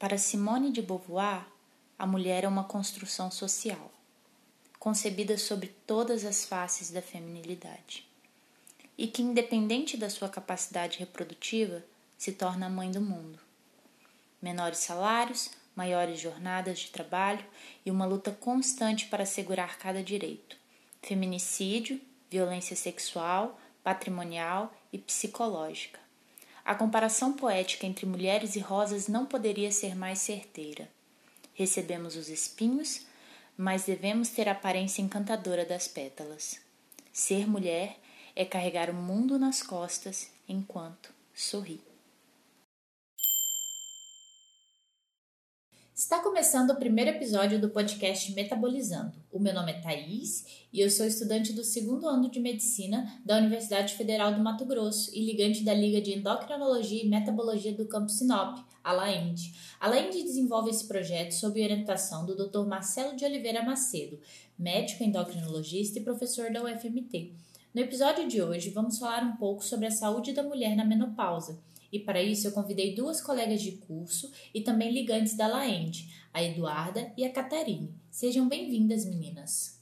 Para Simone de Beauvoir, a mulher é uma construção social, concebida sobre todas as faces da feminilidade, e que, independente da sua capacidade reprodutiva, se torna a mãe do mundo. Menores salários, maiores jornadas de trabalho e uma luta constante para assegurar cada direito. Feminicídio, violência sexual, patrimonial e psicológica. A comparação poética entre mulheres e rosas não poderia ser mais certeira. Recebemos os espinhos, mas devemos ter a aparência encantadora das pétalas. Ser mulher é carregar o mundo nas costas enquanto sorri. Está começando o primeiro episódio do podcast Metabolizando. O meu nome é Thaís e eu sou estudante do segundo ano de medicina da Universidade Federal do Mato Grosso e ligante da Liga de Endocrinologia e Metabologia do Campo Sinop, a LAEND. A LAEND desenvolve esse projeto sob orientação do Dr. Marcelo de Oliveira Macedo, médico endocrinologista e professor da UFMT. No episódio de hoje, vamos falar um pouco sobre a saúde da mulher na menopausa e para isso eu convidei duas colegas de curso e também ligantes da Laende, a Eduarda e a Catarine. Sejam bem-vindas, meninas.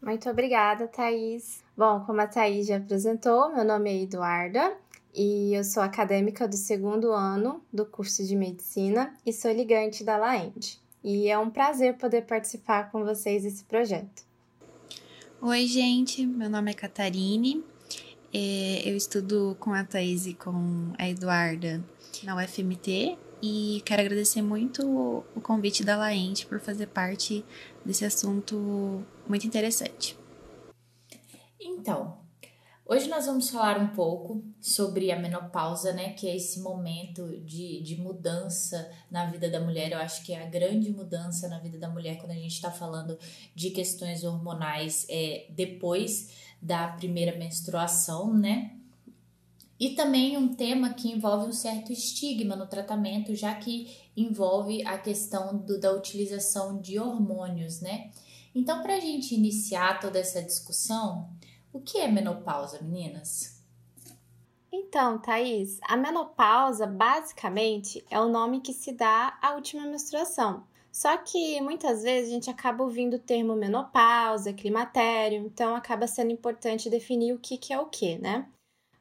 Muito obrigada, Thaís. Bom, como a Thaís já apresentou, meu nome é Eduarda e eu sou acadêmica do segundo ano do curso de medicina e sou ligante da Laende. E é um prazer poder participar com vocês desse projeto. Oi, gente, meu nome é Catarine, eu estudo com a Thaís e com a Eduarda na UFMT e quero agradecer muito o convite da Laente por fazer parte desse assunto muito interessante. Então, hoje nós vamos falar um pouco sobre a menopausa, né? Que é esse momento de, de mudança na vida da mulher. Eu acho que é a grande mudança na vida da mulher quando a gente está falando de questões hormonais é, depois da primeira menstruação, né? E também um tema que envolve um certo estigma no tratamento, já que envolve a questão do, da utilização de hormônios, né? Então, para a gente iniciar toda essa discussão, o que é menopausa, meninas? Então, Thaís, a menopausa basicamente é o nome que se dá à última menstruação. Só que muitas vezes a gente acaba ouvindo o termo menopausa, climatério, então acaba sendo importante definir o que, que é o que, né?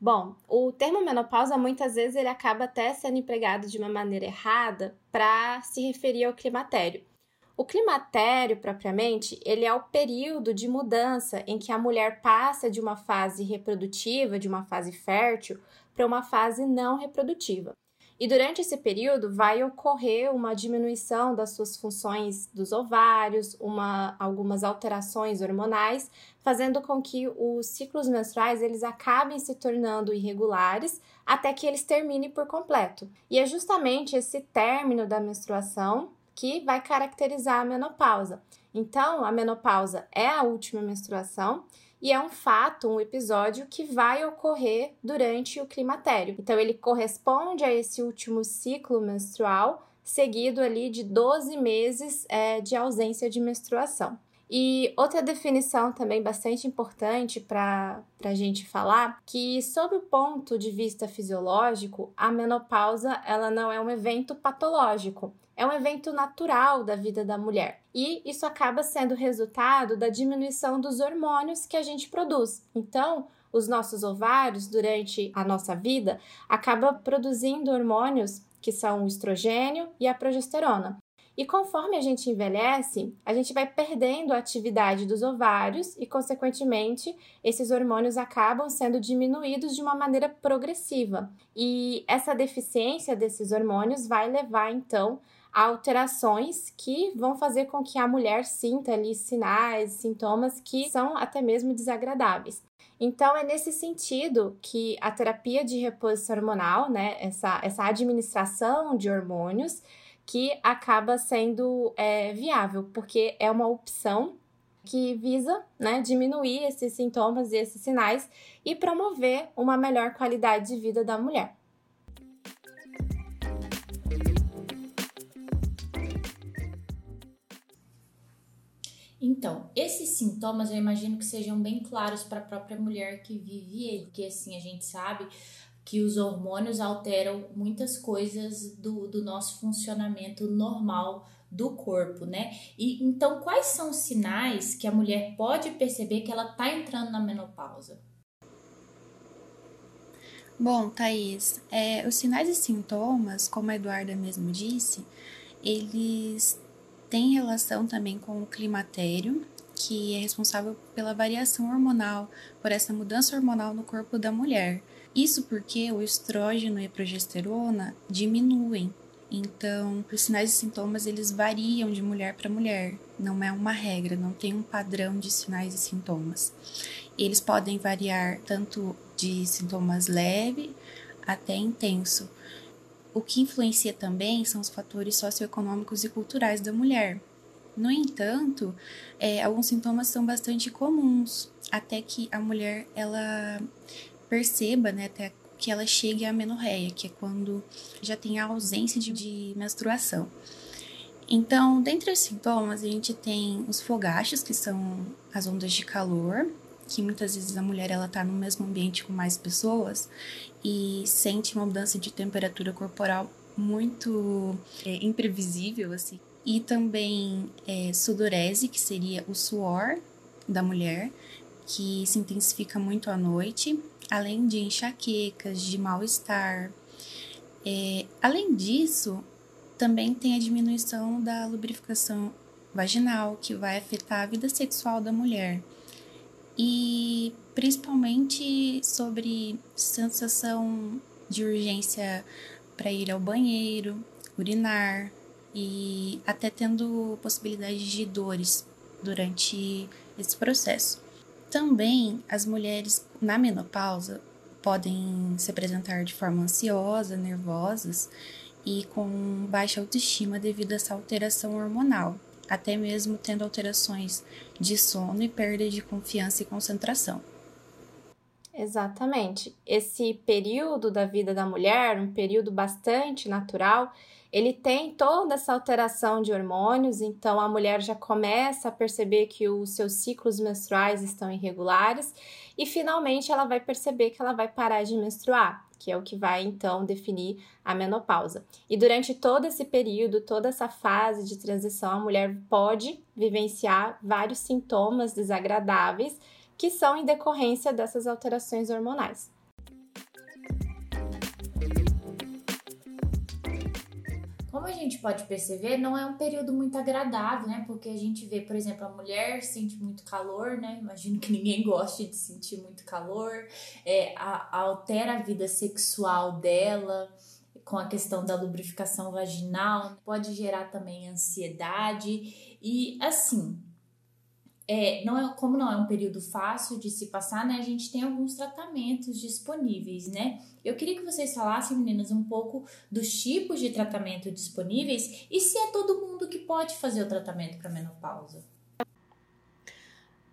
Bom, o termo menopausa muitas vezes ele acaba até sendo empregado de uma maneira errada para se referir ao climatério. O climatério, propriamente, ele é o período de mudança em que a mulher passa de uma fase reprodutiva, de uma fase fértil, para uma fase não reprodutiva. E durante esse período vai ocorrer uma diminuição das suas funções dos ovários, uma, algumas alterações hormonais, fazendo com que os ciclos menstruais eles acabem se tornando irregulares até que eles terminem por completo. E é justamente esse término da menstruação que vai caracterizar a menopausa. Então, a menopausa é a última menstruação e é um fato, um episódio que vai ocorrer durante o climatério. Então, ele corresponde a esse último ciclo menstrual, seguido ali de 12 meses é, de ausência de menstruação. E outra definição também bastante importante para a gente falar, que sob o ponto de vista fisiológico, a menopausa ela não é um evento patológico, é um evento natural da vida da mulher. E isso acaba sendo resultado da diminuição dos hormônios que a gente produz. Então, os nossos ovários, durante a nossa vida, acaba produzindo hormônios que são o estrogênio e a progesterona. E conforme a gente envelhece, a gente vai perdendo a atividade dos ovários e, consequentemente, esses hormônios acabam sendo diminuídos de uma maneira progressiva. E essa deficiência desses hormônios vai levar, então, alterações que vão fazer com que a mulher sinta ali sinais, sintomas que são até mesmo desagradáveis. Então, é nesse sentido que a terapia de reposição hormonal, né, essa, essa administração de hormônios, que acaba sendo é, viável, porque é uma opção que visa né, diminuir esses sintomas e esses sinais e promover uma melhor qualidade de vida da mulher. Então, esses sintomas eu imagino que sejam bem claros para a própria mulher que vive ele, porque assim a gente sabe que os hormônios alteram muitas coisas do, do nosso funcionamento normal do corpo, né? E então quais são os sinais que a mulher pode perceber que ela está entrando na menopausa? Bom, Thaís, é, os sinais e sintomas, como a Eduarda mesmo disse, eles têm relação também com o climatério, que é responsável pela variação hormonal, por essa mudança hormonal no corpo da mulher. Isso porque o estrógeno e a progesterona diminuem então, os sinais e sintomas eles variam de mulher para mulher, não é uma regra, não tem um padrão de sinais e sintomas. Eles podem variar tanto de sintomas leve até intenso. O que influencia também são os fatores socioeconômicos e culturais da mulher. No entanto, é, alguns sintomas são bastante comuns, até que a mulher ela perceba, né, até que ela chegue à menorreia, que é quando já tem a ausência de, de menstruação. Então, dentre os sintomas, a gente tem os fogachos, que são as ondas de calor, que muitas vezes a mulher ela tá no mesmo ambiente com mais pessoas e sente uma mudança de temperatura corporal muito é, imprevisível, assim. E também é, sudorese, que seria o suor da mulher, que se intensifica muito à noite além de enxaquecas, de mal-estar. É, além disso, também tem a diminuição da lubrificação vaginal, que vai afetar a vida sexual da mulher. E principalmente sobre sensação de urgência para ir ao banheiro, urinar e até tendo possibilidade de dores durante esse processo. Também as mulheres na menopausa podem se apresentar de forma ansiosa, nervosas e com baixa autoestima devido a essa alteração hormonal, até mesmo tendo alterações de sono e perda de confiança e concentração. Exatamente. Esse período da vida da mulher, um período bastante natural, ele tem toda essa alteração de hormônios, então a mulher já começa a perceber que os seus ciclos menstruais estão irregulares e finalmente ela vai perceber que ela vai parar de menstruar, que é o que vai então definir a menopausa. E durante todo esse período, toda essa fase de transição, a mulher pode vivenciar vários sintomas desagradáveis que são em decorrência dessas alterações hormonais. Como a gente pode perceber, não é um período muito agradável, né? Porque a gente vê, por exemplo, a mulher sente muito calor, né? Imagino que ninguém goste de sentir muito calor, é, a, altera a vida sexual dela com a questão da lubrificação vaginal, pode gerar também ansiedade e assim, é, não é, como não é um período fácil de se passar, né? A gente tem alguns tratamentos disponíveis, né? Eu queria que vocês falassem, meninas, um pouco dos tipos de tratamento disponíveis e se é todo mundo que pode fazer o tratamento para menopausa.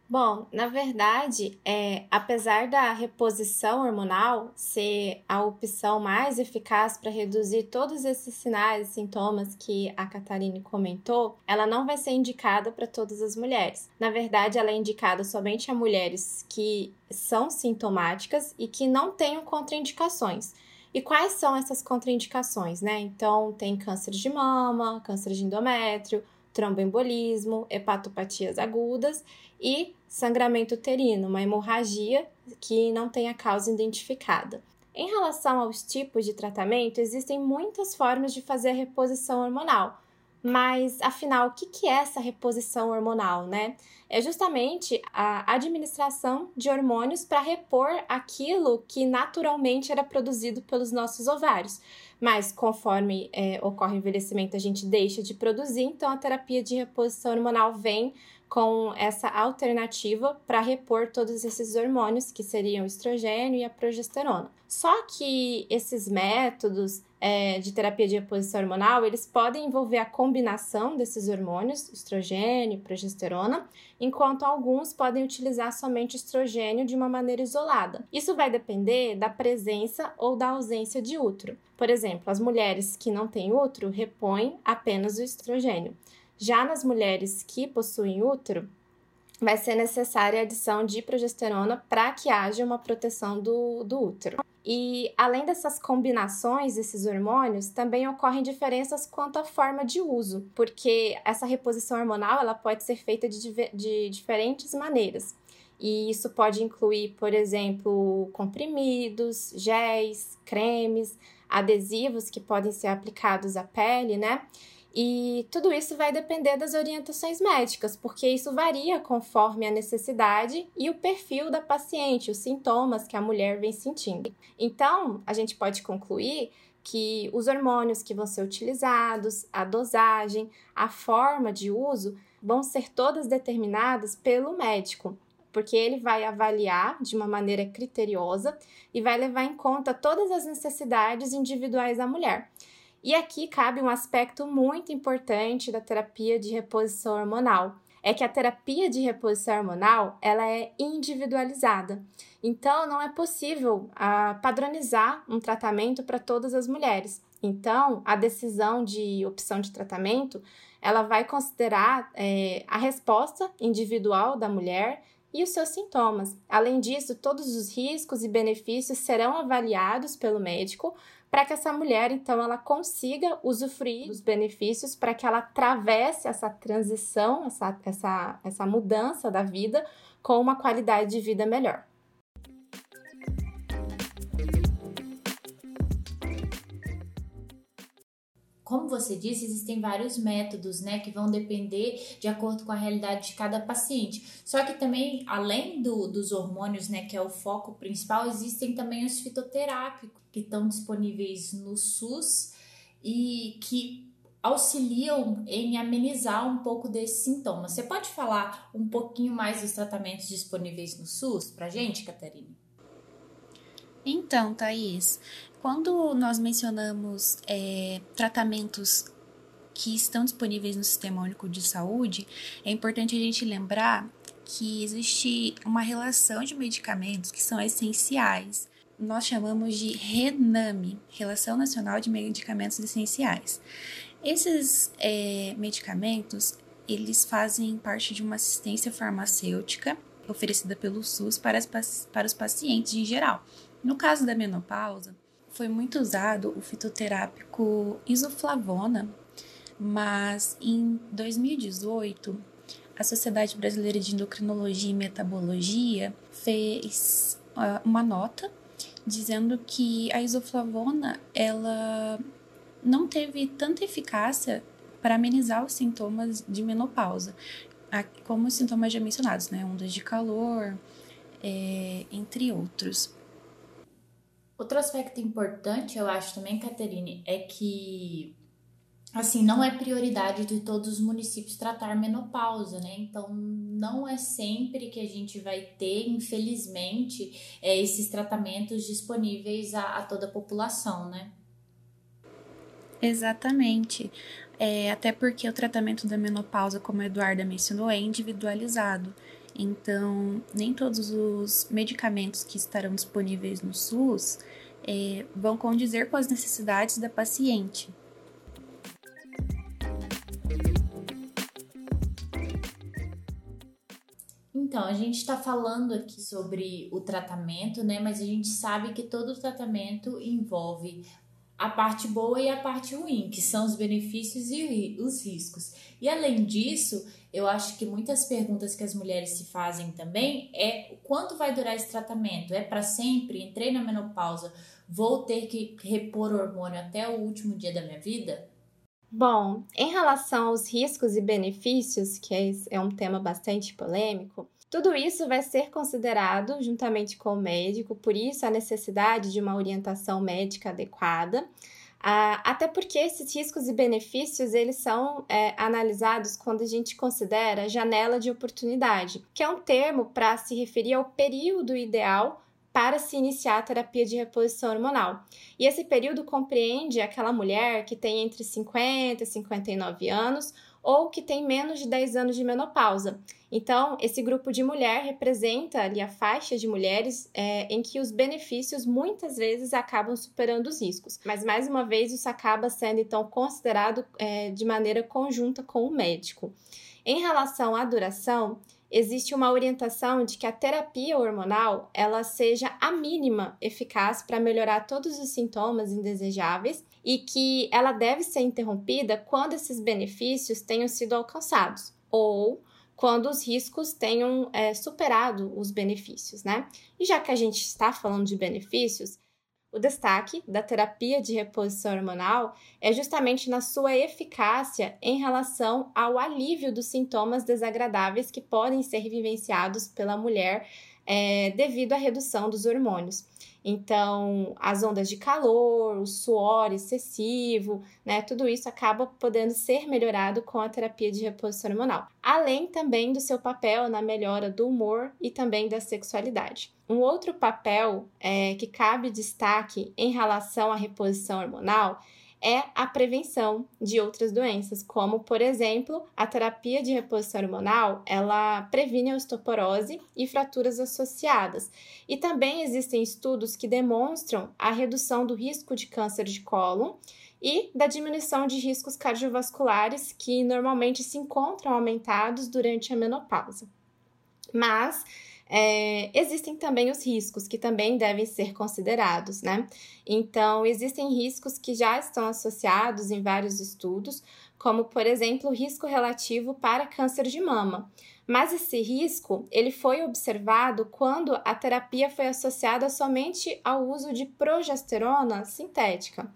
Bom, na verdade, é, apesar da reposição hormonal ser a opção mais eficaz para reduzir todos esses sinais e sintomas que a Catarine comentou, ela não vai ser indicada para todas as mulheres. Na verdade, ela é indicada somente a mulheres que são sintomáticas e que não tenham contraindicações. E quais são essas contraindicações, né? Então, tem câncer de mama, câncer de endométrio, tromboembolismo, hepatopatias agudas e sangramento uterino, uma hemorragia que não tem a causa identificada. Em relação aos tipos de tratamento, existem muitas formas de fazer a reposição hormonal. Mas, afinal, o que é essa reposição hormonal, né? É justamente a administração de hormônios para repor aquilo que naturalmente era produzido pelos nossos ovários. Mas, conforme é, ocorre o envelhecimento, a gente deixa de produzir, então a terapia de reposição hormonal vem com essa alternativa para repor todos esses hormônios, que seriam o estrogênio e a progesterona. Só que esses métodos é, de terapia de reposição hormonal, eles podem envolver a combinação desses hormônios, estrogênio e progesterona, enquanto alguns podem utilizar somente estrogênio de uma maneira isolada. Isso vai depender da presença ou da ausência de útero. Por exemplo, as mulheres que não têm útero repõem apenas o estrogênio. Já nas mulheres que possuem útero, vai ser necessária a adição de progesterona para que haja uma proteção do, do útero. E além dessas combinações desses hormônios, também ocorrem diferenças quanto à forma de uso, porque essa reposição hormonal ela pode ser feita de, de diferentes maneiras. E isso pode incluir, por exemplo, comprimidos, géis, cremes, adesivos que podem ser aplicados à pele, né? E tudo isso vai depender das orientações médicas, porque isso varia conforme a necessidade e o perfil da paciente, os sintomas que a mulher vem sentindo. Então, a gente pode concluir que os hormônios que vão ser utilizados, a dosagem, a forma de uso vão ser todas determinadas pelo médico, porque ele vai avaliar de uma maneira criteriosa e vai levar em conta todas as necessidades individuais da mulher. E aqui cabe um aspecto muito importante da terapia de reposição hormonal, é que a terapia de reposição hormonal ela é individualizada. Então, não é possível ah, padronizar um tratamento para todas as mulheres. Então, a decisão de opção de tratamento ela vai considerar é, a resposta individual da mulher e os seus sintomas. Além disso, todos os riscos e benefícios serão avaliados pelo médico para que essa mulher, então, ela consiga usufruir dos benefícios, para que ela atravesse essa transição, essa, essa, essa mudança da vida com uma qualidade de vida melhor. Como você disse, existem vários métodos, né, que vão depender de acordo com a realidade de cada paciente. Só que também, além do, dos hormônios, né, que é o foco principal, existem também os fitoterápicos que estão disponíveis no SUS e que auxiliam em amenizar um pouco desses sintomas. Você pode falar um pouquinho mais dos tratamentos disponíveis no SUS para gente, Catarina? Então, Thaís, quando nós mencionamos é, tratamentos que estão disponíveis no Sistema Único de Saúde, é importante a gente lembrar que existe uma relação de medicamentos que são essenciais. Nós chamamos de RENAME, Relação Nacional de Medicamentos Essenciais. Esses é, medicamentos, eles fazem parte de uma assistência farmacêutica oferecida pelo SUS para, as, para os pacientes em geral. No caso da menopausa, foi muito usado o fitoterápico isoflavona, mas em 2018 a Sociedade Brasileira de Endocrinologia e Metabologia fez uh, uma nota dizendo que a isoflavona ela não teve tanta eficácia para amenizar os sintomas de menopausa, como os sintomas já mencionados, né, ondas de calor, é, entre outros. Outro aspecto importante, eu acho também, Caterine, é que assim, não é prioridade de todos os municípios tratar menopausa, né? Então, não é sempre que a gente vai ter, infelizmente, é, esses tratamentos disponíveis a, a, toda a população, né? Exatamente. É, até porque o tratamento da menopausa, como a Eduarda mencionou, é individualizado. Então, nem todos os medicamentos que estarão disponíveis no SUS é, vão condizer com as necessidades da paciente. Então, a gente está falando aqui sobre o tratamento, né? Mas a gente sabe que todo tratamento envolve a parte boa e a parte ruim, que são os benefícios e os riscos. E além disso, eu acho que muitas perguntas que as mulheres se fazem também é quanto vai durar esse tratamento? É para sempre? Entrei na menopausa, vou ter que repor hormônio até o último dia da minha vida? Bom, em relação aos riscos e benefícios, que é, é um tema bastante polêmico, tudo isso vai ser considerado juntamente com o médico, por isso a necessidade de uma orientação médica adequada. Ah, até porque esses riscos e benefícios eles são é, analisados quando a gente considera janela de oportunidade, que é um termo para se referir ao período ideal para se iniciar a terapia de reposição hormonal. E esse período compreende aquela mulher que tem entre 50 e 59 anos ou que tem menos de 10 anos de menopausa. Então, esse grupo de mulher representa ali a faixa de mulheres é, em que os benefícios muitas vezes acabam superando os riscos. Mas, mais uma vez, isso acaba sendo então considerado é, de maneira conjunta com o médico. Em relação à duração, existe uma orientação de que a terapia hormonal ela seja a mínima eficaz para melhorar todos os sintomas indesejáveis e que ela deve ser interrompida quando esses benefícios tenham sido alcançados ou quando os riscos tenham é, superado os benefícios, né? E já que a gente está falando de benefícios, o destaque da terapia de reposição hormonal é justamente na sua eficácia em relação ao alívio dos sintomas desagradáveis que podem ser vivenciados pela mulher é, devido à redução dos hormônios. Então, as ondas de calor, o suor excessivo, né, tudo isso acaba podendo ser melhorado com a terapia de reposição hormonal. Além também do seu papel na melhora do humor e também da sexualidade. Um outro papel é, que cabe destaque em relação à reposição hormonal é a prevenção de outras doenças, como, por exemplo, a terapia de reposição hormonal, ela previne a osteoporose e fraturas associadas. E também existem estudos que demonstram a redução do risco de câncer de colo e da diminuição de riscos cardiovasculares que normalmente se encontram aumentados durante a menopausa. Mas é, existem também os riscos que também devem ser considerados, né? Então, existem riscos que já estão associados em vários estudos, como, por exemplo, o risco relativo para câncer de mama. Mas esse risco, ele foi observado quando a terapia foi associada somente ao uso de progesterona sintética.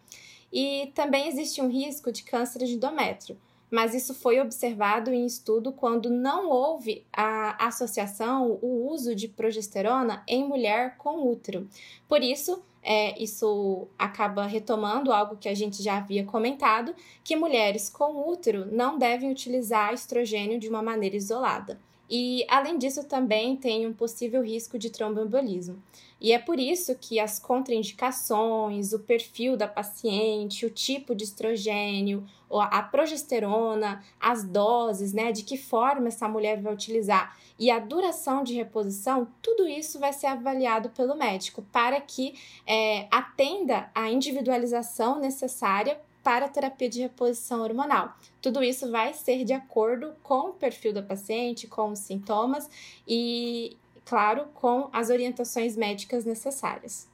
E também existe um risco de câncer de endométrio, mas isso foi observado em estudo quando não houve a associação, o uso de progesterona em mulher com útero. Por isso, é, isso acaba retomando algo que a gente já havia comentado, que mulheres com útero não devem utilizar estrogênio de uma maneira isolada. E, além disso, também tem um possível risco de tromboembolismo. E é por isso que as contraindicações, o perfil da paciente, o tipo de estrogênio, a progesterona, as doses, né, de que forma essa mulher vai utilizar e a duração de reposição, tudo isso vai ser avaliado pelo médico para que é, atenda à individualização necessária para a terapia de reposição hormonal. Tudo isso vai ser de acordo com o perfil da paciente, com os sintomas e, claro, com as orientações médicas necessárias.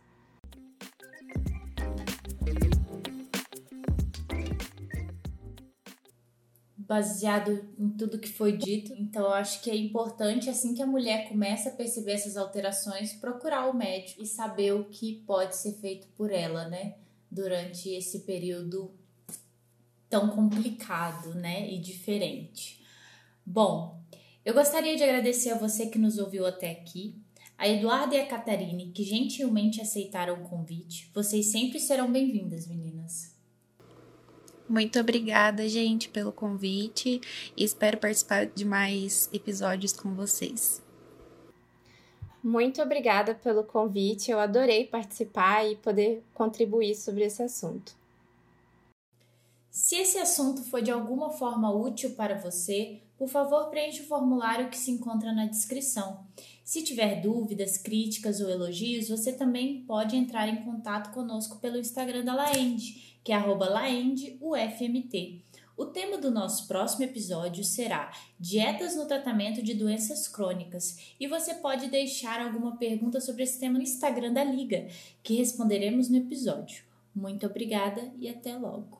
baseado em tudo que foi dito. Então, eu acho que é importante, assim que a mulher começa a perceber essas alterações, procurar o médico e saber o que pode ser feito por ela, né? Durante esse período tão complicado, né? E diferente. Bom, eu gostaria de agradecer a você que nos ouviu até aqui, a Eduarda e a Catarine, que gentilmente aceitaram o convite. Vocês sempre serão bem-vindas, meninas. Muito obrigada, gente, pelo convite e espero participar de mais episódios com vocês. Muito obrigada pelo convite, eu adorei participar e poder contribuir sobre esse assunto. Se esse assunto foi de alguma forma útil para você, por favor, preencha o formulário que se encontra na descrição. Se tiver dúvidas, críticas ou elogios, você também pode entrar em contato conosco pelo Instagram da Laende, que é laendeufmt. O tema do nosso próximo episódio será Dietas no tratamento de doenças crônicas e você pode deixar alguma pergunta sobre esse tema no Instagram da Liga, que responderemos no episódio. Muito obrigada e até logo!